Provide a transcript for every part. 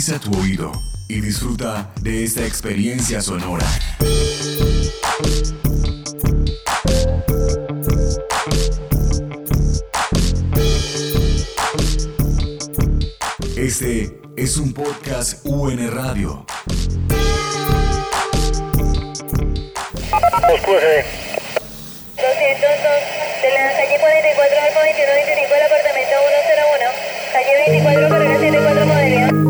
Agudiza tu oído y disfruta de esta experiencia sonora. Este es un podcast UN Radio. de la calle 44 al 2125 del apartamento 101, calle 24 carrera 74 modelo.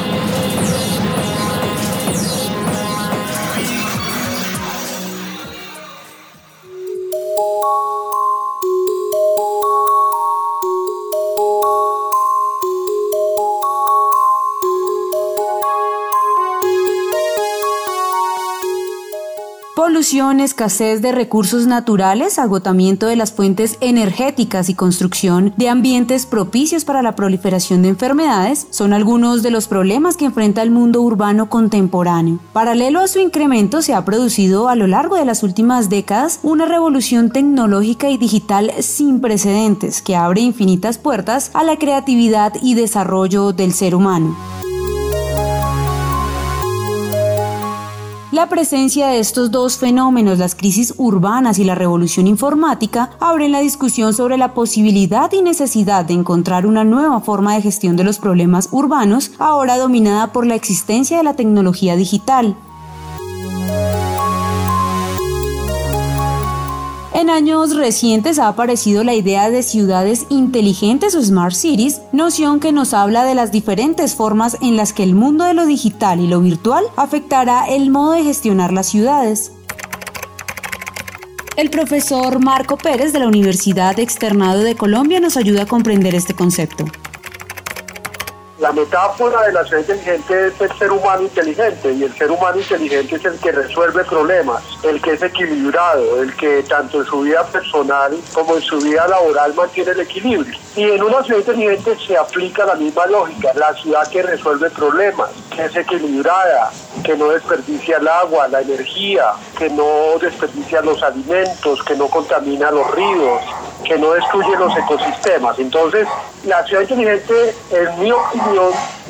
Escasez de recursos naturales, agotamiento de las fuentes energéticas y construcción de ambientes propicios para la proliferación de enfermedades son algunos de los problemas que enfrenta el mundo urbano contemporáneo. Paralelo a su incremento se ha producido a lo largo de las últimas décadas una revolución tecnológica y digital sin precedentes que abre infinitas puertas a la creatividad y desarrollo del ser humano. La presencia de estos dos fenómenos, las crisis urbanas y la revolución informática, abren la discusión sobre la posibilidad y necesidad de encontrar una nueva forma de gestión de los problemas urbanos, ahora dominada por la existencia de la tecnología digital. En años recientes ha aparecido la idea de ciudades inteligentes o smart cities, noción que nos habla de las diferentes formas en las que el mundo de lo digital y lo virtual afectará el modo de gestionar las ciudades. El profesor Marco Pérez de la Universidad Externado de Colombia nos ayuda a comprender este concepto. La metáfora de la ciudad inteligente es el ser humano inteligente y el ser humano inteligente es el que resuelve problemas, el que es equilibrado, el que tanto en su vida personal como en su vida laboral mantiene el equilibrio. Y en una ciudad inteligente se aplica la misma lógica, la ciudad que resuelve problemas, que es equilibrada, que no desperdicia el agua, la energía, que no desperdicia los alimentos, que no contamina los ríos, que no destruye los ecosistemas. Entonces, la ciudad inteligente, en mi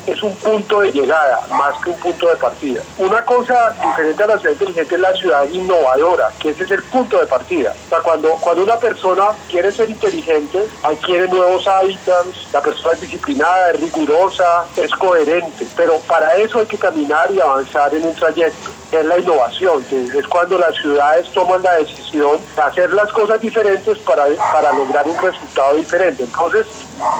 es un punto de llegada más que un punto de partida. Una cosa diferente a la ciudad inteligente es la ciudad innovadora, que ese es el punto de partida. O sea, cuando, cuando una persona quiere ser inteligente, adquiere nuevos hábitats, la persona es disciplinada, es rigurosa, es coherente, pero para eso hay que caminar y avanzar en un trayecto es la innovación, es cuando las ciudades toman la decisión de hacer las cosas diferentes para, para lograr un resultado diferente. Entonces,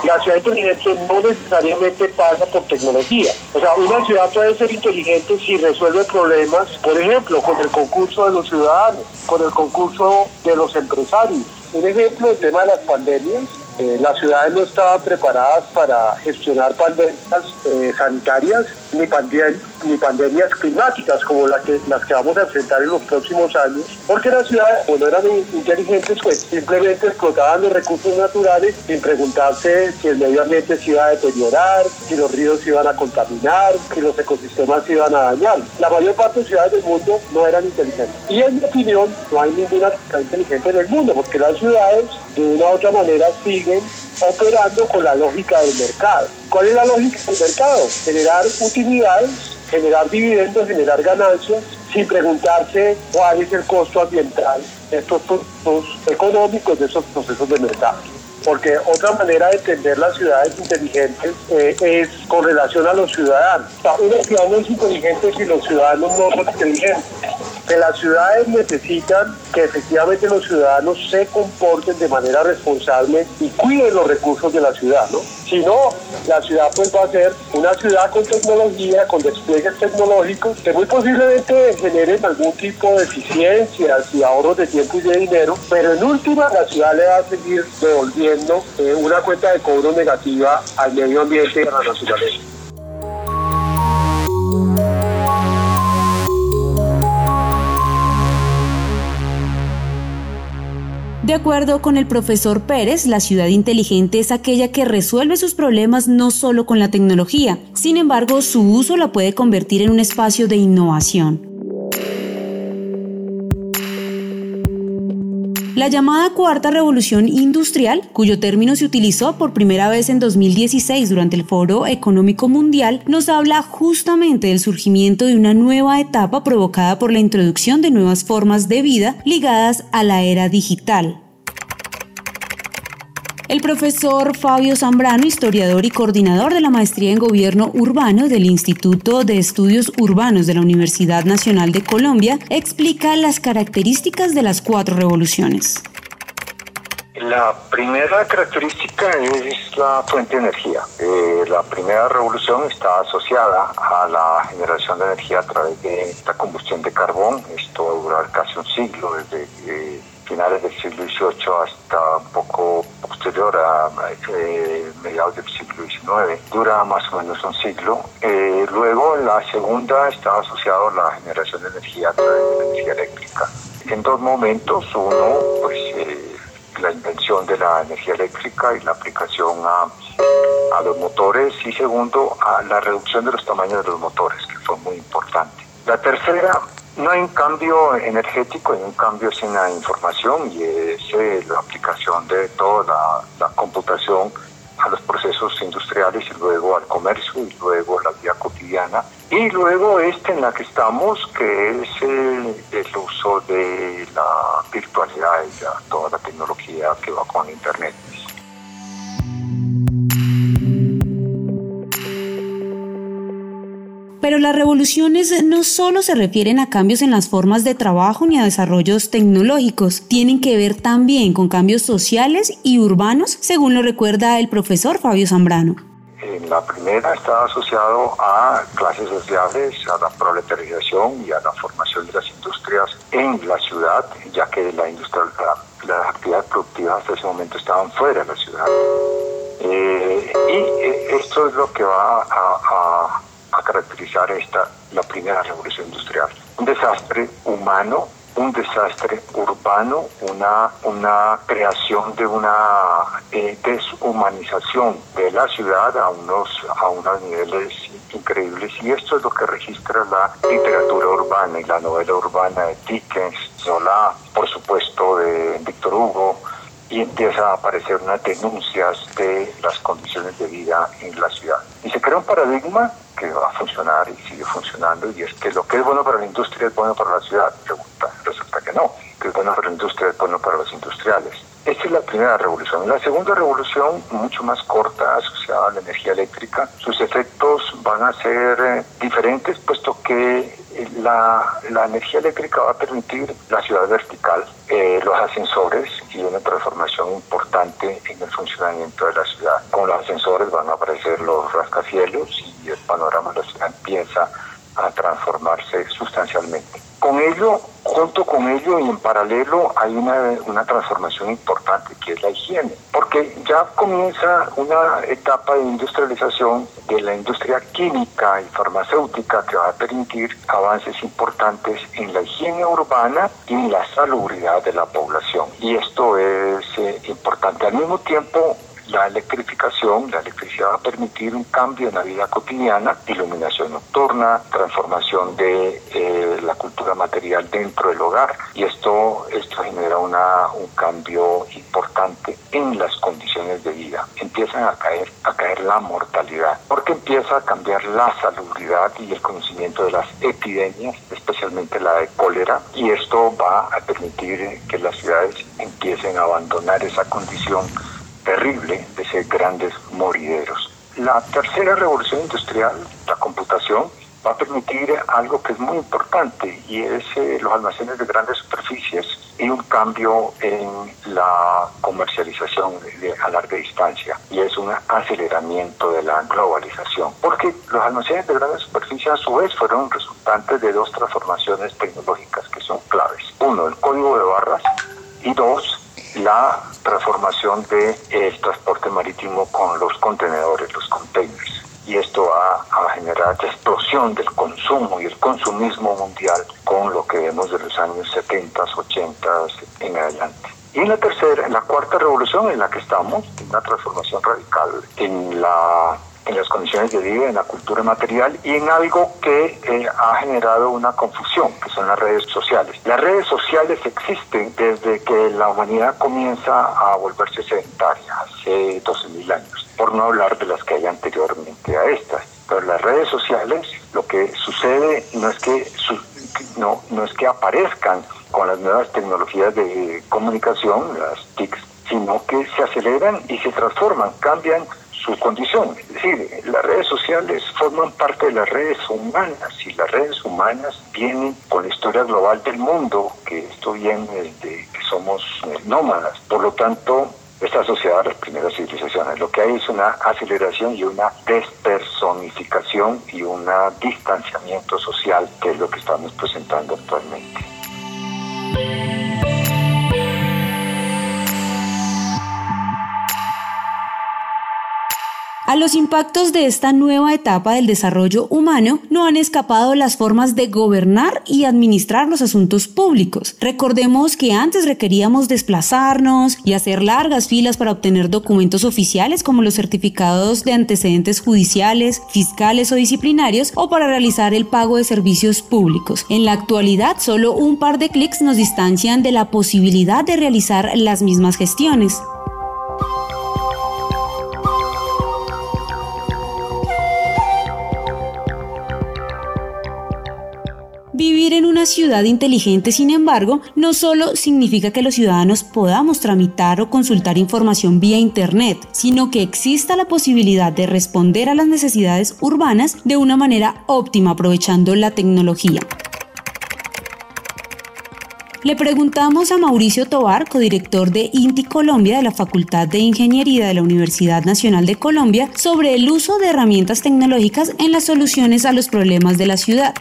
la ciudad inteligente no necesariamente pasa por tecnología. O sea, una ciudad puede ser inteligente si resuelve problemas, por ejemplo, con el concurso de los ciudadanos, con el concurso de los empresarios. Un ejemplo, el tema de las pandemias. Eh, las ciudades no estaban preparadas para gestionar pandemias eh, sanitarias ni, pandem ni pandemias climáticas como la que, las que vamos a enfrentar en los próximos años, porque las ciudades, cuando eran inteligentes, pues simplemente explotaban los recursos naturales sin preguntarse si el medio ambiente se iba a deteriorar, si los ríos se iban a contaminar, si los ecosistemas se iban a dañar. La mayor parte de ciudades del mundo no eran inteligentes. Y en mi opinión, no hay ninguna inteligente en el mundo, porque las ciudades de una u otra manera siguen operando con la lógica del mercado. ¿Cuál es la lógica del mercado? Generar utilidades, generar dividendos, generar ganancias, sin preguntarse cuál es el costo ambiental de estos procesos económicos, de esos procesos de mercado. Porque otra manera de entender las ciudades inteligentes eh, es con relación a los ciudadanos. O sea, una ciudad es inteligente si los ciudadanos no son inteligentes que las ciudades necesitan que efectivamente los ciudadanos se comporten de manera responsable y cuiden los recursos de la ciudad, ¿no? Si no, la ciudad pues va a ser una ciudad con tecnología, con despliegues tecnológicos, que muy posiblemente generen algún tipo de eficiencias y ahorros de tiempo y de dinero, pero en última la ciudad le va a seguir devolviendo eh, una cuenta de cobro negativa al medio ambiente y a la naturaleza. De acuerdo con el profesor Pérez, la ciudad inteligente es aquella que resuelve sus problemas no solo con la tecnología, sin embargo su uso la puede convertir en un espacio de innovación. La llamada Cuarta Revolución Industrial, cuyo término se utilizó por primera vez en 2016 durante el Foro Económico Mundial, nos habla justamente del surgimiento de una nueva etapa provocada por la introducción de nuevas formas de vida ligadas a la era digital. El profesor Fabio Zambrano, historiador y coordinador de la maestría en gobierno urbano del Instituto de Estudios Urbanos de la Universidad Nacional de Colombia, explica las características de las cuatro revoluciones. La primera característica es la fuente de energía. Eh, la primera revolución está asociada a la generación de energía a través de la combustión de carbón. Esto va a durar casi un siglo, desde eh, finales del siglo XVIII hasta un poco posterior a eh, mediados del siglo XIX. Dura más o menos un siglo. Eh, luego, la segunda está asociada a la generación de energía a través de la energía eléctrica. En dos momentos, uno, pues eh, la invención de la energía eléctrica y la aplicación a, a los motores y segundo, a la reducción de los tamaños de los motores, que fue muy importante. La tercera no hay un cambio energético, hay un cambio sin la información y es eh, la aplicación de toda la, computación a los procesos industriales y luego al comercio y luego la vida cotidiana. Y luego este en la que estamos, que es eh, el uso de la virtualidad y toda la tecnología que va con Internet. Pero las revoluciones no solo se refieren a cambios en las formas de trabajo ni a desarrollos tecnológicos, tienen que ver también con cambios sociales y urbanos, según lo recuerda el profesor Fabio Zambrano. La primera está asociado a clases sociales, a la proletarización y a la formación de las industrias en la ciudad, ya que la industria, las actividades productivas hasta ese momento estaban fuera de la ciudad. Eh, y eh, esto es lo que va a a caracterizar esta, la primera revolución industrial. Un desastre humano, un desastre urbano, una, una creación de una eh, deshumanización de la ciudad a unos, a unos niveles increíbles. Y esto es lo que registra la literatura urbana y la novela urbana de Dickens, Zola, por supuesto de Víctor Hugo, y empieza a aparecer unas denuncias de las condiciones de vida en la ciudad. Y se crea un paradigma que va a funcionar y sigue funcionando y es que lo que es bueno para la industria es bueno para la ciudad. Resulta, resulta que no, que es bueno para la industria es bueno para los industriales. Esta es la primera revolución. La segunda revolución, mucho más corta, asociada a la energía eléctrica, sus efectos van a ser eh, diferentes, puesto que la, la, energía eléctrica va a permitir la ciudad vertical, eh, los ascensores y una transformación importante en el funcionamiento de la ciudad. Con los ascensores van a aparecer los rascacielos y el panorama de la ciudad empieza a transformarse sustancialmente. Con ello, junto con ello y en paralelo hay una, una transformación importante que es la higiene, porque ya comienza una etapa de industrialización de la industria química y farmacéutica que va a permitir avances importantes en la higiene urbana y en la salubridad de la población. Y esto es eh, importante. Al mismo tiempo, la electrificación, la electricidad va a permitir un cambio en la vida cotidiana, iluminación nocturna, transformación de eh, la cultura material dentro del hogar y esto, esto genera una, un cambio importante en las condiciones de vida. Empiezan a caer, a caer la mortalidad, porque empieza a cambiar la salubridad y el conocimiento de las epidemias, especialmente la de cólera, y esto va a permitir que las ciudades empiecen a abandonar esa condición terrible de ser grandes morideros. La tercera revolución industrial, la computación, va a permitir algo que es muy importante y es eh, los almacenes de grandes superficies y un cambio en la comercialización de, a larga distancia y es un aceleramiento de la globalización porque los almacenes de grandes superficies a su vez fueron resultantes de dos transformaciones tecnológicas que son claves. Uno, el código de barras y dos, la del transporte marítimo con los contenedores, los containers. y esto va a generar explosión del consumo y el consumismo mundial con lo que vemos de los años 70, 80 en adelante. Y en la tercera, en la cuarta revolución en la que estamos, una transformación radical en la en las condiciones de vida, en la cultura material y en algo que eh, ha generado una confusión, que son las redes sociales. Las redes sociales existen desde la humanidad comienza a volverse sedentaria, hace 12.000 años, por no hablar de las que hay anteriormente a estas. Pero las redes sociales, lo que sucede no es que, no, no es que aparezcan con las nuevas tecnologías de comunicación, las TICs, sino que se aceleran y se transforman, cambian su condición. Es decir, sociales forman parte de las redes humanas y las redes humanas vienen con la historia global del mundo, que esto viene de que somos eh, nómadas. Por lo tanto, está asociada a las primeras civilizaciones. Lo que hay es una aceleración y una despersonificación y un distanciamiento social, que es lo que estamos presentando actualmente. A los impactos de esta nueva etapa del desarrollo humano no han escapado las formas de gobernar y administrar los asuntos públicos. Recordemos que antes requeríamos desplazarnos y hacer largas filas para obtener documentos oficiales como los certificados de antecedentes judiciales, fiscales o disciplinarios o para realizar el pago de servicios públicos. En la actualidad, solo un par de clics nos distancian de la posibilidad de realizar las mismas gestiones. Vivir en una ciudad inteligente, sin embargo, no solo significa que los ciudadanos podamos tramitar o consultar información vía Internet, sino que exista la posibilidad de responder a las necesidades urbanas de una manera óptima aprovechando la tecnología. Le preguntamos a Mauricio Tobar, codirector de INTI Colombia de la Facultad de Ingeniería de la Universidad Nacional de Colombia, sobre el uso de herramientas tecnológicas en las soluciones a los problemas de la ciudad.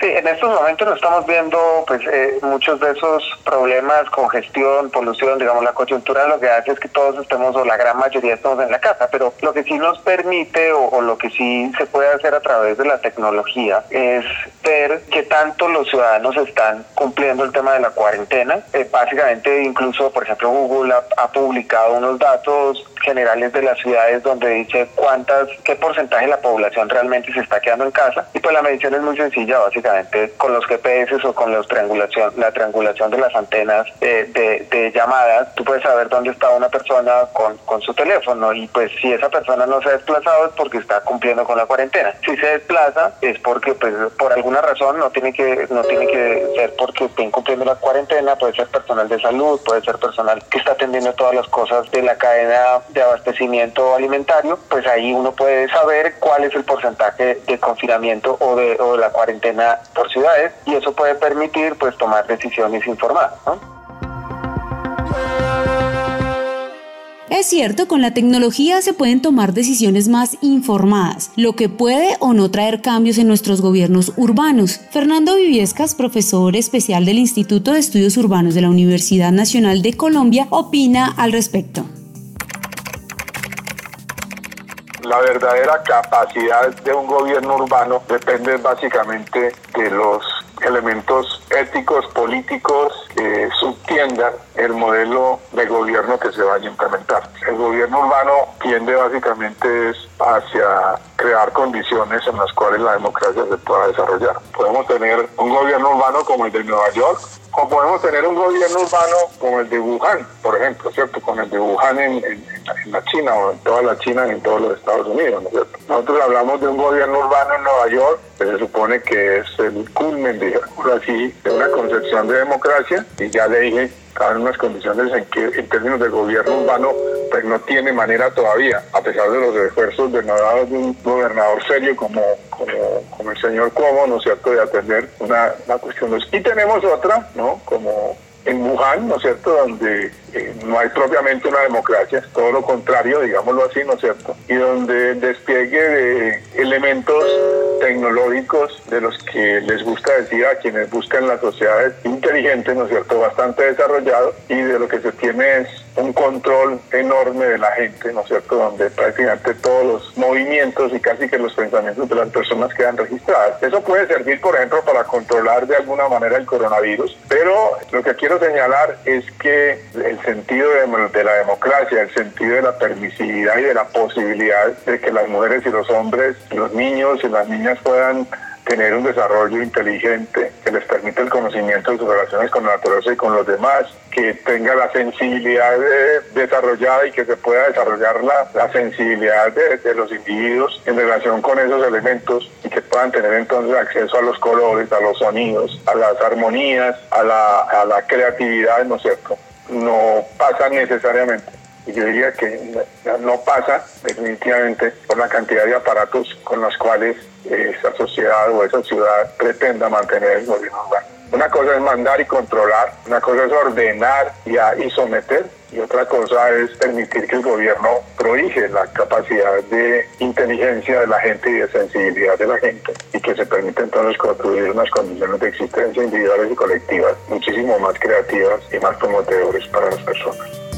Sí, en estos momentos no estamos viendo pues eh, muchos de esos problemas, congestión, polución, digamos la coyuntura lo que hace es que todos estemos o la gran mayoría estamos en la casa, pero lo que sí nos permite o, lo que sí se puede hacer a través de la tecnología es ver qué tanto los ciudadanos están cumpliendo el tema de la cuarentena. Eh, básicamente incluso, por ejemplo, Google ha, publicado unos datos generales de las ciudades donde dice cuántas, qué porcentaje de la población realmente se está quedando en casa y pues la medición es muy sencilla, básicamente con los GPS o con los triangulación, la triangulación de las antenas de, llamadas, tú puedes saber dónde está una persona con, su teléfono y pues si esa persona no se ha desplazado es porque está cumpliendo con la cuarentena. Si se desplaza es porque pues por alguna razón no tiene que no tiene que ser porque esté incumpliendo la cuarentena, puede ser personal de salud, puede ser personal que está atendiendo todas las cosas de la cadena de abastecimiento alimentario, pues ahí uno puede saber cuál es el porcentaje de confinamiento o de, o de la cuarentena por ciudades y eso puede permitir pues tomar decisiones informadas. Es cierto, con la tecnología se pueden tomar decisiones más informadas, lo que puede o no traer cambios en nuestros gobiernos urbanos. Fernando Viviescas, profesor especial del Instituto de Estudios Urbanos de la Universidad Nacional de Colombia, opina al respecto la verdadera capacidad de un gobierno urbano depende básicamente de los elementos éticos, políticos que subtiendan el modelo de gobierno que se vaya a implementar. El gobierno urbano tiende básicamente hacia crear condiciones en las cuales la democracia se pueda desarrollar. Podemos tener un gobierno urbano como el de Nueva York, o podemos tener un gobierno urbano como el de Wuhan, por ejemplo, ¿cierto? Con el de Wuhan en, la China o en toda la China y en todos los Estados Unidos, ¿no? Nosotros hablamos de un gobierno urbano en Nueva York, que se supone que es el culmen, digamos así, de una concepción de democracia, y ya le dije, hay unas condiciones en que en términos de gobierno urbano pues no tiene manera todavía, a pesar de los esfuerzos de de un gobernador serio como, como, el señor Cuomo, ¿no es cierto?, de atender una, una cuestión. Y tenemos otra, ¿no?, como en Wuhan, ¿no es cierto?, donde eh, no hay propiamente una democracia, todo lo contrario, digámoslo así, ¿no es cierto?, y donde el despliegue de elementos tecnológicos de los que les gusta decir a quienes buscan las sociedades inteligentes, ¿no es cierto?, bastante desarrollado y de lo que se tiene es un control enorme de la gente, ¿no es cierto?, donde prácticamente todos los movimientos y casi que los pensamientos de las personas quedan registradas. Eso puede servir, por ejemplo, para controlar de alguna manera el coronavirus, pero lo que quiero señalar es que el sentido de, de la democracia, el sentido de la permisividad y de la posibilidad de que las mujeres y los hombres, los niños y las niñas puedan tener un desarrollo inteligente que les permita el conocimiento de sus relaciones con la naturaleza y con los demás, que tenga la sensibilidad desarrollada y que se pueda desarrollar la, sensibilidad de, los individuos en relación con esos elementos y que puedan tener entonces acceso a los colores, a los sonidos, a las armonías, a la, a la creatividad, ¿no es cierto? No pasa necesariamente yo diría que no pasa definitivamente por la cantidad de aparatos con los cuales esa sociedad o esa ciudad pretenda mantener el gobierno urbano. Una cosa es mandar y controlar, una cosa es ordenar y, y someter, y otra cosa es permitir que el gobierno prohíje la capacidad de inteligencia de la gente y de sensibilidad de la gente, y que se permite entonces construir unas condiciones de existencia individuales y colectivas muchísimo más creativas y más promotedoras para las personas.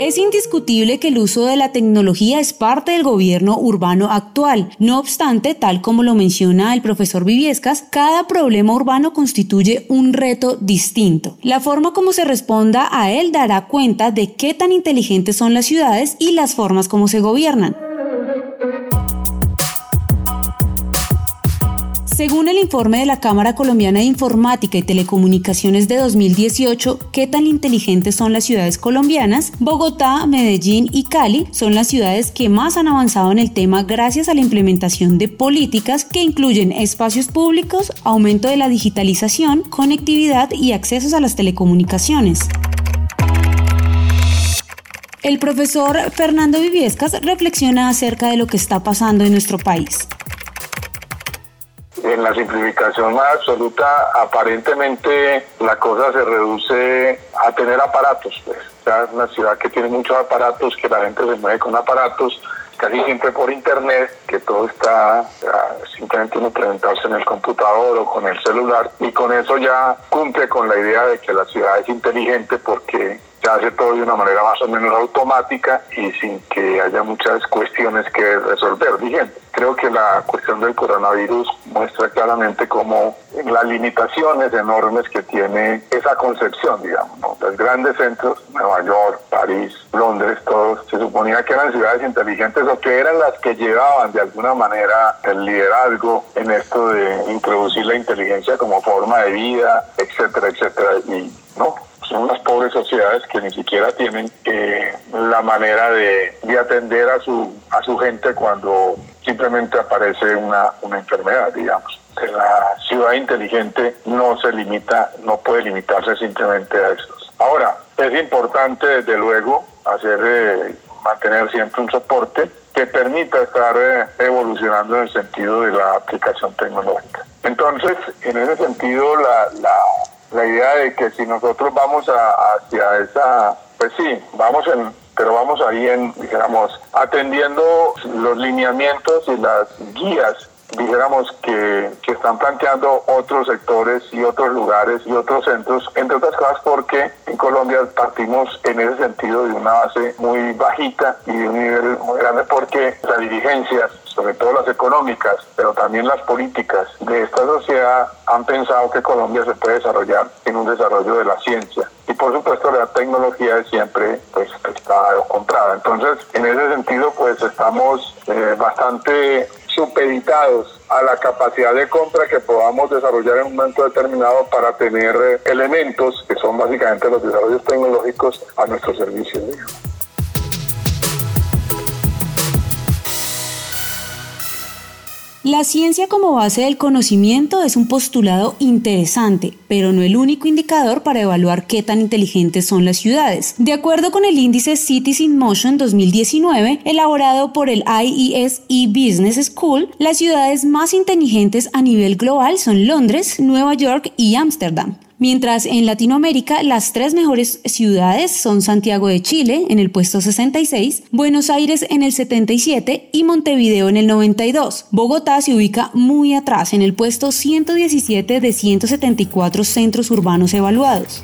Es indiscutible que el uso de la tecnología es parte del gobierno urbano actual. No obstante, tal como lo menciona el profesor Viviescas, cada problema urbano constituye un reto distinto. La forma como se responda a él dará cuenta de qué tan inteligentes son las ciudades y las formas como se gobiernan. Según el informe de la Cámara Colombiana de Informática y Telecomunicaciones de 2018, ¿qué tan inteligentes son las ciudades colombianas? Bogotá, Medellín y Cali son las ciudades que más han avanzado en el tema gracias a la implementación de políticas que incluyen espacios públicos, aumento de la digitalización, conectividad y accesos a las telecomunicaciones. El profesor Fernando Viviescas reflexiona acerca de lo que está pasando en nuestro país en la simplificación más absoluta, aparentemente la cosa se reduce a tener aparatos. Pues. es una ciudad que tiene muchos aparatos, que la gente se mueve con aparatos, casi siempre por internet, que todo está simplemente uno presentarse en el computador o con el celular y con eso ya cumple con la idea de que la ciudad es inteligente porque se hace todo de una manera más o menos automática y sin que haya muchas cuestiones que resolver. Dije, creo que la cuestión del coronavirus muestra claramente cómo las limitaciones enormes que tiene esa concepción, digamos, los grandes centros, Nueva York, París, Londres, todos, se suponía que eran ciudades inteligentes o que eran las que llevaban de alguna manera el liderazgo en esto de introducir la inteligencia como forma de vida, etcétera, etcétera, y no, son unas pobres sociedades que ni siquiera tienen eh, la manera de, atender a su, a su gente cuando simplemente aparece una, una enfermedad, digamos. La ciudad inteligente no se limita, no puede limitarse simplemente a estos. Ahora, es importante desde luego hacer, eh, mantener siempre un soporte que permita estar eh, evolucionando en el sentido de la aplicación tecnológica. Entonces, en ese sentido, la, la la idea de que si nosotros vamos hacia esa, pues sí, vamos en, pero vamos ahí en, dijéramos, atendiendo los lineamientos y las guías dijéramos que, que, están planteando otros sectores y otros lugares y otros centros, entre otras cosas porque en Colombia partimos en ese sentido de una base muy bajita y de un nivel muy grande porque las dirigencias sobre todo las económicas, pero también las políticas de esta sociedad han pensado que Colombia se puede desarrollar en un desarrollo de la ciencia. Y por supuesto la tecnología siempre pues, está comprada. Entonces, en ese sentido, pues estamos eh, bastante supeditados a la capacidad de compra que podamos desarrollar en un momento determinado para tener eh, elementos que son básicamente los desarrollos tecnológicos a nuestro servicio. La ciencia como base del conocimiento es un postulado interesante, pero no el único indicador para evaluar qué tan inteligentes son las ciudades. De acuerdo con el índice Cities in Motion 2019, elaborado por el IES Business School, las ciudades más inteligentes a nivel global son Londres, Nueva York y Ámsterdam Mientras en Latinoamérica las tres mejores ciudades son Santiago de Chile en el puesto 66, Buenos Aires en el 77 y Montevideo en el 92. Bogotá se ubica muy atrás en el puesto 117 de 174 centros urbanos evaluados.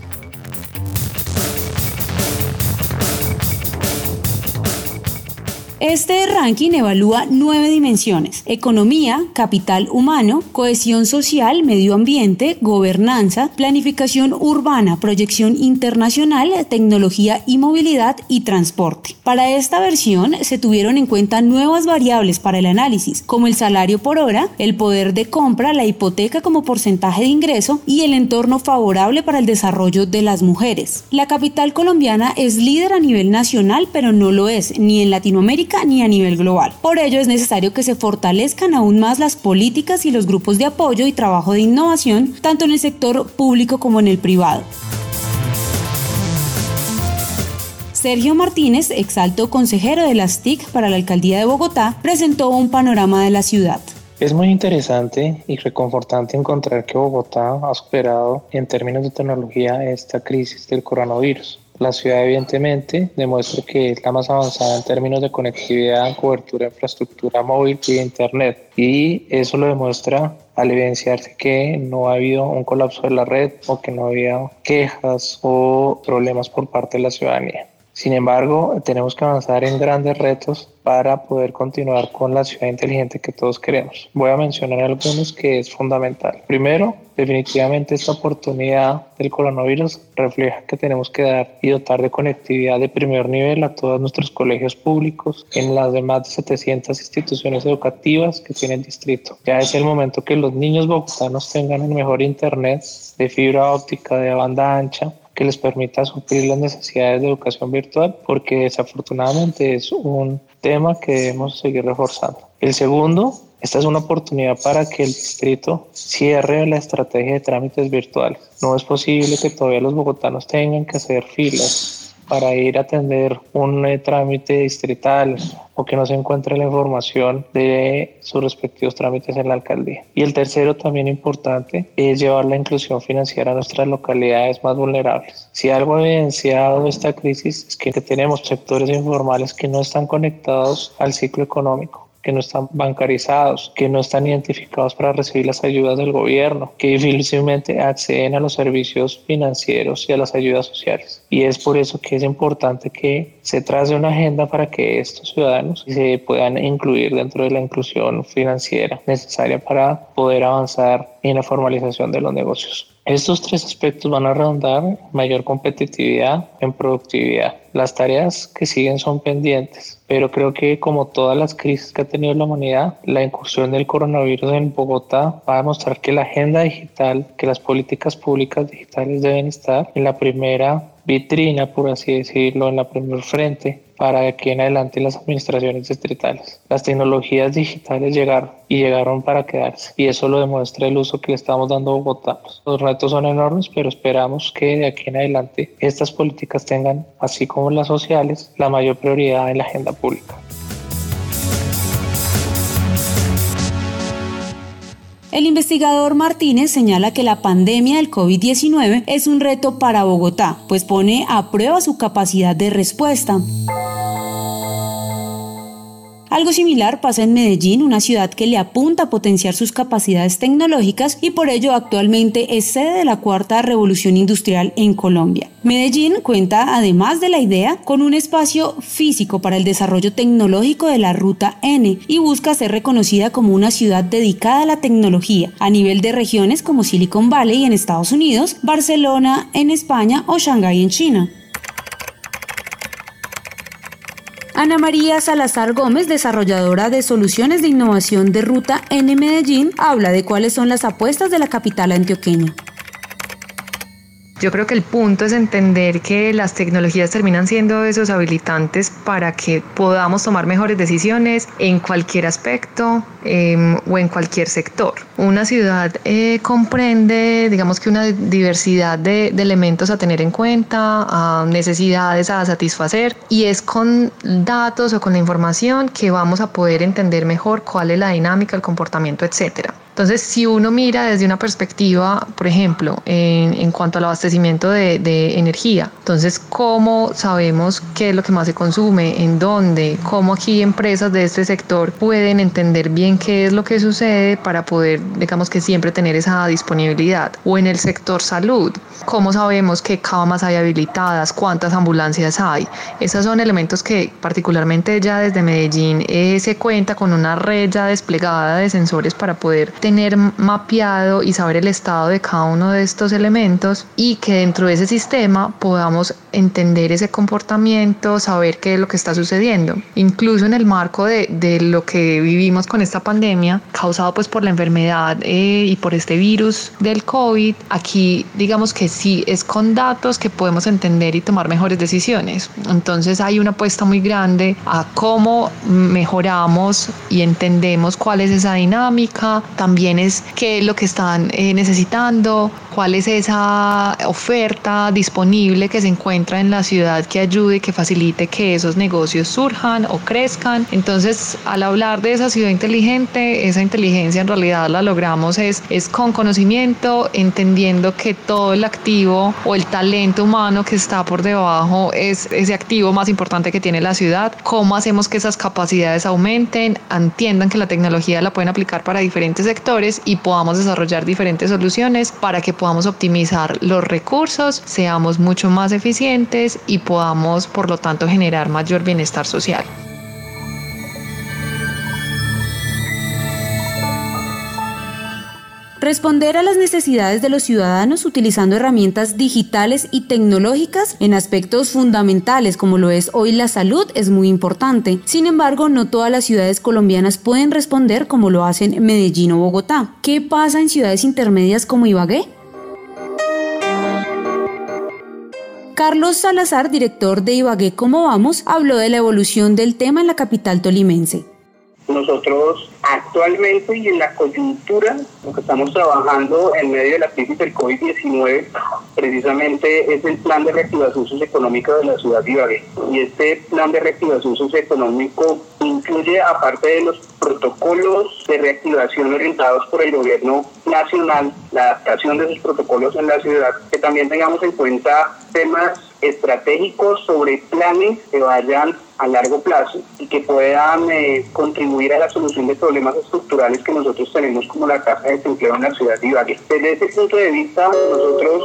Este ranking evalúa nueve dimensiones, economía, capital humano, cohesión social, medio ambiente, gobernanza, planificación urbana, proyección internacional, tecnología y movilidad y transporte. Para esta versión se tuvieron en cuenta nuevas variables para el análisis, como el salario por hora, el poder de compra, la hipoteca como porcentaje de ingreso y el entorno favorable para el desarrollo de las mujeres. La capital colombiana es líder a nivel nacional, pero no lo es ni en Latinoamérica ni a nivel global. Por ello es necesario que se fortalezcan aún más las políticas y los grupos de apoyo y trabajo de innovación, tanto en el sector público como en el privado. Sergio Martínez, exalto consejero de las TIC para la alcaldía de Bogotá, presentó un panorama de la ciudad. Es muy interesante y reconfortante encontrar que Bogotá ha superado en términos de tecnología esta crisis del coronavirus. La ciudad evidentemente demuestra que es la más avanzada en términos de conectividad, cobertura, infraestructura móvil y internet. Y eso lo demuestra al evidenciarse que no ha habido un colapso de la red o que no había quejas o problemas por parte de la ciudadanía. Sin embargo, tenemos que avanzar en grandes retos para poder continuar con la ciudad inteligente que todos queremos. Voy a mencionar algunos que es fundamental. Primero, definitivamente esta oportunidad del coronavirus refleja que tenemos que dar y dotar de conectividad de primer nivel a todos nuestros colegios públicos en las demás de 700 instituciones educativas que tiene el distrito. Ya es el momento que los niños bogotanos tengan el mejor internet de fibra óptica de banda ancha que les permita suplir las necesidades de educación virtual, porque desafortunadamente es un tema que debemos seguir reforzando. El segundo, esta es una oportunidad para que el distrito cierre la estrategia de trámites virtuales. No es posible que todavía los bogotanos tengan que hacer filas para ir a atender un eh, trámite distrital o que no se encuentre la información de sus respectivos trámites en la alcaldía. Y el tercero también importante es llevar la inclusión financiera a nuestras localidades más vulnerables. Si algo ha evidenciado esta crisis es que tenemos sectores informales que no están conectados al ciclo económico que no están bancarizados, que no están identificados para recibir las ayudas del gobierno, que difícilmente acceden a los servicios financieros y a las ayudas sociales. Y es por eso que es importante que se trace una agenda para que estos ciudadanos se puedan incluir dentro de la inclusión financiera necesaria para poder avanzar en la formalización de los negocios. Estos tres aspectos van a redundar mayor competitividad, en productividad. Las tareas que siguen son pendientes, pero creo que como todas las crisis que ha tenido la humanidad, la incursión del coronavirus en Bogotá va a demostrar que la agenda digital, que las políticas públicas digitales deben estar en la primera vitrina, por así decirlo, en la primer frente para aquí en adelante las administraciones distritales. Las tecnologías digitales llegaron y llegaron para quedarse y eso lo demuestra el uso que le estamos dando a Bogotá. Los retos son enormes, pero esperamos que de aquí en adelante estas políticas tengan, así como las sociales, la mayor prioridad en la agenda pública. El investigador Martínez señala que la pandemia del COVID-19 es un reto para Bogotá, pues pone a prueba su capacidad de respuesta. Algo similar pasa en Medellín, una ciudad que le apunta a potenciar sus capacidades tecnológicas y por ello actualmente es sede de la cuarta revolución industrial en Colombia. Medellín cuenta, además de la idea, con un espacio físico para el desarrollo tecnológico de la Ruta N y busca ser reconocida como una ciudad dedicada a la tecnología a nivel de regiones como Silicon Valley en Estados Unidos, Barcelona en España o Shanghái en China. Ana María Salazar Gómez, desarrolladora de soluciones de innovación de ruta en Medellín, habla de cuáles son las apuestas de la capital antioqueña. Yo creo que el punto es entender que las tecnologías terminan siendo esos habilitantes para que podamos tomar mejores decisiones en cualquier aspecto em, o en cualquier sector. Una ciudad eh, comprende, digamos que una diversidad de, elementos a tener en cuenta, a necesidades a satisfacer y es con datos o con la información que vamos a poder entender mejor cuál es la dinámica, el comportamiento, etcétera. Entonces, si uno mira desde una perspectiva, por ejemplo, en, en cuanto al abastecimiento de, de, energía, entonces, ¿cómo sabemos qué es lo que más se consume? ¿En dónde? ¿Cómo aquí empresas de este sector pueden entender bien qué es lo que sucede para poder, digamos que siempre tener esa disponibilidad? O en el sector salud, ¿cómo sabemos qué camas hay habilitadas? ¿Cuántas ambulancias hay? Esos son elementos que particularmente ya desde Medellín eh, se cuenta con una red ya desplegada de sensores para poder tener mapeado y saber el estado de cada uno de estos elementos y que dentro de ese sistema podamos entender ese comportamiento, saber qué es lo que está sucediendo. Incluso en el marco de, de lo que vivimos con esta pandemia, causado pues por la enfermedad eh, y por este virus del COVID, aquí digamos que sí es con datos que podemos entender y tomar mejores decisiones. Entonces hay una apuesta muy grande a cómo mejoramos y entendemos cuál es esa dinámica, también es qué es lo que están eh, necesitando, cuál es esa oferta disponible que se encuentra en la ciudad que ayude, que facilite que esos negocios surjan o crezcan. Entonces, al hablar de esa ciudad inteligente, esa inteligencia en realidad la logramos es, es con conocimiento, entendiendo que todo el activo o el talento humano que está por debajo es ese activo más importante que tiene la ciudad, cómo hacemos que esas capacidades aumenten, entiendan que la tecnología la pueden aplicar para diferentes sectores y podamos desarrollar diferentes soluciones para que podamos optimizar los recursos, seamos mucho más eficientes y podamos, por lo tanto, generar mayor bienestar social. Responder a las necesidades de los ciudadanos utilizando herramientas digitales y tecnológicas en aspectos fundamentales como lo es hoy la salud es muy importante. Sin embargo, no todas las ciudades colombianas pueden responder como lo hacen Medellín o Bogotá. ¿Qué pasa en ciudades intermedias como Ibagué? Carlos Salazar, director de Ibagué Cómo Vamos, habló de la evolución del tema en la capital tolimense. Nosotros actualmente y en la coyuntura, lo que estamos trabajando en medio de la crisis del COVID-19, precisamente es el plan de reactivación socioeconómica de la ciudad de Ibagué. Y este plan de reactivación socioeconómico incluye, aparte de los protocolos de reactivación orientados por el gobierno nacional, la adaptación de esos protocolos en la ciudad, que también tengamos en cuenta temas estratégicos sobre planes que vayan a largo plazo y que puedan eh, contribuir a la solución de problemas estructurales que nosotros tenemos como la tasa de desempleo en la ciudad de Ibagué. Desde ese punto de vista, nosotros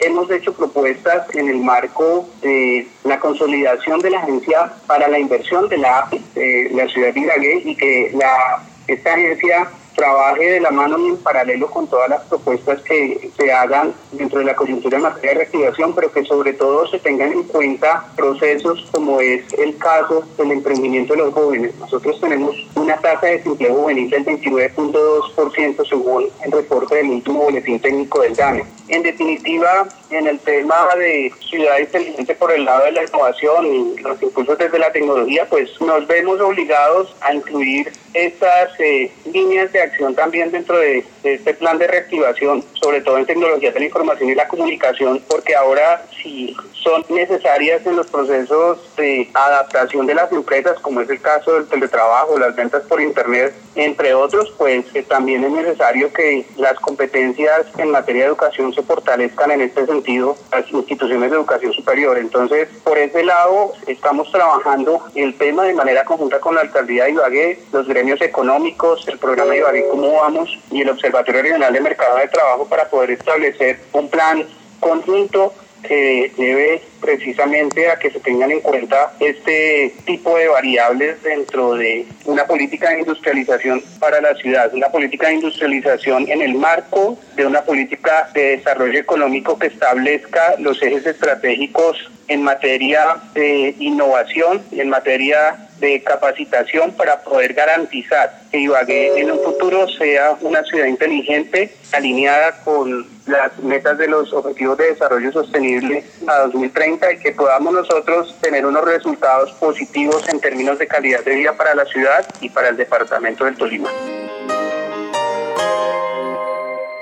hemos hecho propuestas en el marco de la consolidación de la Agencia para la Inversión de la la ciudad de Ibagué, y que la, esta agencia trabaje de la mano y en paralelo con todas las propuestas que se hagan dentro de la coyuntura en materia de reactivación, pero que sobre todo se tengan en cuenta procesos como es el caso del emprendimiento de los jóvenes. Nosotros tenemos una tasa de desempleo juvenil del 29.2% según el reporte del último boletín técnico del DANE. En definitiva, en el tema de ciudad inteligente por el lado de la innovación y los impulsos desde la tecnología, pues nos vemos obligados a incluir estas eh, líneas de acción también dentro de, este plan de reactivación, sobre todo en tecnología de la información y la comunicación, porque ahora si son necesarias en los procesos de adaptación de las empresas, como es el caso del teletrabajo, las ventas por Internet, entre otros, pues que también es necesario que las competencias en materia de educación se fortalezcan en este sentido las instituciones de educación superior. Entonces, por ese lado, estamos trabajando el tema de manera conjunta con la alcaldía de Ibagué, los gremios económicos, el programa de Ibagué Cómo Vamos y el Observatorio Regional de Mercado de Trabajo para poder establecer un plan conjunto que debe precisamente a que se tengan en cuenta este tipo de variables dentro de una política de industrialización para la ciudad, una política de industrialización en el marco de una política de desarrollo económico que establezca los ejes estratégicos en materia de innovación y en materia de capacitación para poder garantizar que Ibagué en un futuro sea una ciudad inteligente alineada con las metas de los Objetivos de Desarrollo Sostenible a 2030 y que podamos nosotros tener unos resultados positivos en términos de calidad de vida para la ciudad y para el departamento del Tolima.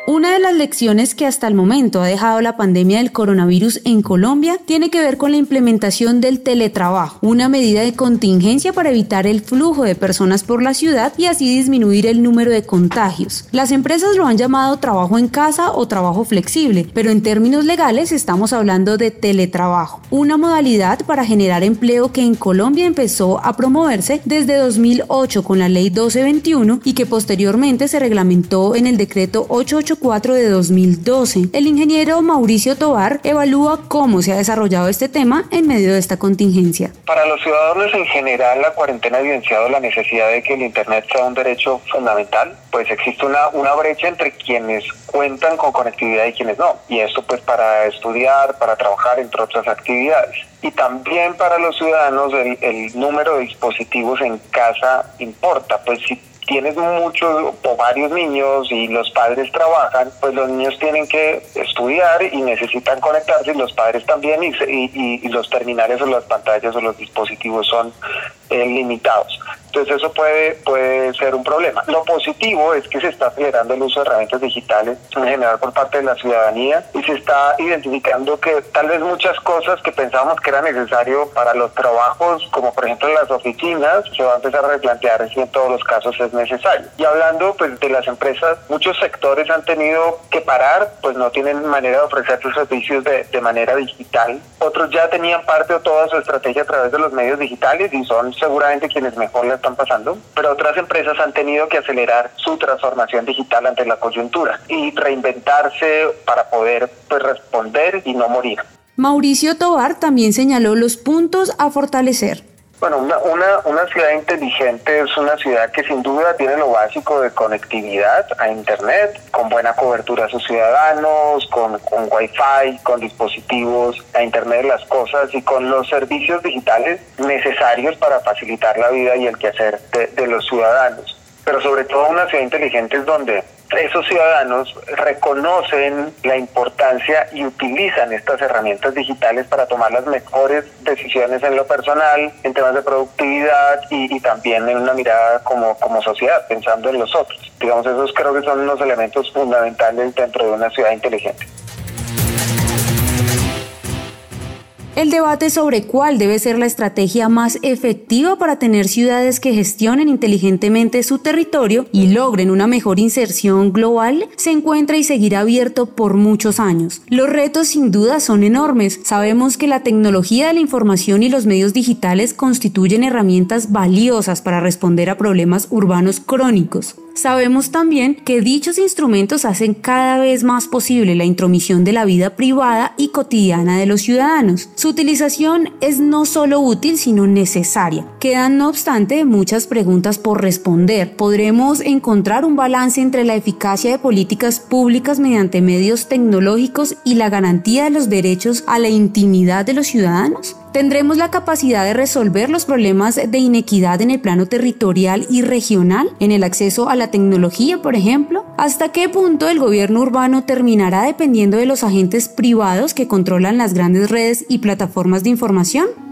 Una de las lecciones que hasta el momento ha dejado la pandemia del coronavirus en Colombia tiene que ver con la implementación del teletrabajo, una medida de contingencia para evitar el flujo de personas por la ciudad y así disminuir el número de contagios. Las empresas lo han llamado trabajo en casa o trabajo flexible, pero en términos legales estamos hablando de teletrabajo, una modalidad para generar empleo que en Colombia empezó a promoverse desde 2008 con la ley 1221 y que posteriormente se reglamentó en el decreto 88 4 de 2012. El ingeniero Mauricio Tobar evalúa cómo se ha desarrollado este tema en medio de esta contingencia. Para los ciudadanos en general, la cuarentena ha evidenciado la necesidad de que el Internet sea un derecho fundamental, pues existe una, una brecha entre quienes cuentan con conectividad y quienes no. Y esto pues para estudiar, para trabajar, entre otras actividades. Y también para los ciudadanos el, el número de dispositivos en casa importa, pues si tienes muchos o varios niños y los padres trabajan, pues los niños tienen que estudiar y necesitan conectarse y los padres también y, y, y los terminales o las pantallas o los dispositivos son eh, limitados. Entonces eso puede, puede ser un problema. Lo positivo es que se está acelerando el uso de herramientas digitales en general por parte de la ciudadanía y se está identificando que tal vez muchas cosas que pensábamos que era necesario para los trabajos, como por ejemplo las oficinas, se va a empezar a replantear si en todos los casos es necesario. Y hablando pues de las empresas, muchos sectores han tenido que parar, pues no tienen manera de ofrecer sus servicios de, de manera digital. Otros ya tenían parte o toda su estrategia a través de los medios digitales y son seguramente quienes mejor las están pasando, pero otras empresas han tenido que acelerar su transformación digital ante la coyuntura y reinventarse para poder pues, responder y no morir. Mauricio Tobar también señaló los puntos a fortalecer. Bueno, una, una, una, ciudad inteligente es una ciudad que sin duda tiene lo básico de conectividad a Internet, con buena cobertura a sus ciudadanos, con, con Wi-Fi, con dispositivos a Internet de las cosas y con los servicios digitales necesarios para facilitar la vida y el quehacer de, de los ciudadanos. Pero sobre todo una ciudad inteligente es donde esos ciudadanos reconocen la importancia y utilizan estas herramientas digitales para tomar las mejores decisiones en lo personal, en temas de productividad y, también en una mirada como, como sociedad, pensando en los otros. Digamos, esos creo que son unos elementos fundamentales dentro de una ciudad inteligente. El debate sobre cuál debe ser la estrategia más efectiva para tener ciudades que gestionen inteligentemente su territorio y logren una mejor inserción global se encuentra y seguirá abierto por muchos años. Los retos sin duda son enormes. Sabemos que la tecnología de la información y los medios digitales constituyen herramientas valiosas para responder a problemas urbanos crónicos. Sabemos también que dichos instrumentos hacen cada vez más posible la intromisión de la vida privada y cotidiana de los ciudadanos. Su utilización es no solo útil, sino necesaria. Quedan, no obstante, muchas preguntas por responder. ¿Podremos encontrar un balance entre la eficacia de políticas públicas mediante medios tecnológicos y la garantía de los derechos a la intimidad de los ciudadanos? ¿Tendremos la capacidad de resolver los problemas de inequidad en el plano territorial y regional, en el acceso a la tecnología, por ejemplo? ¿Hasta qué punto el gobierno urbano terminará dependiendo de los agentes privados que controlan las grandes redes y plataformas de información?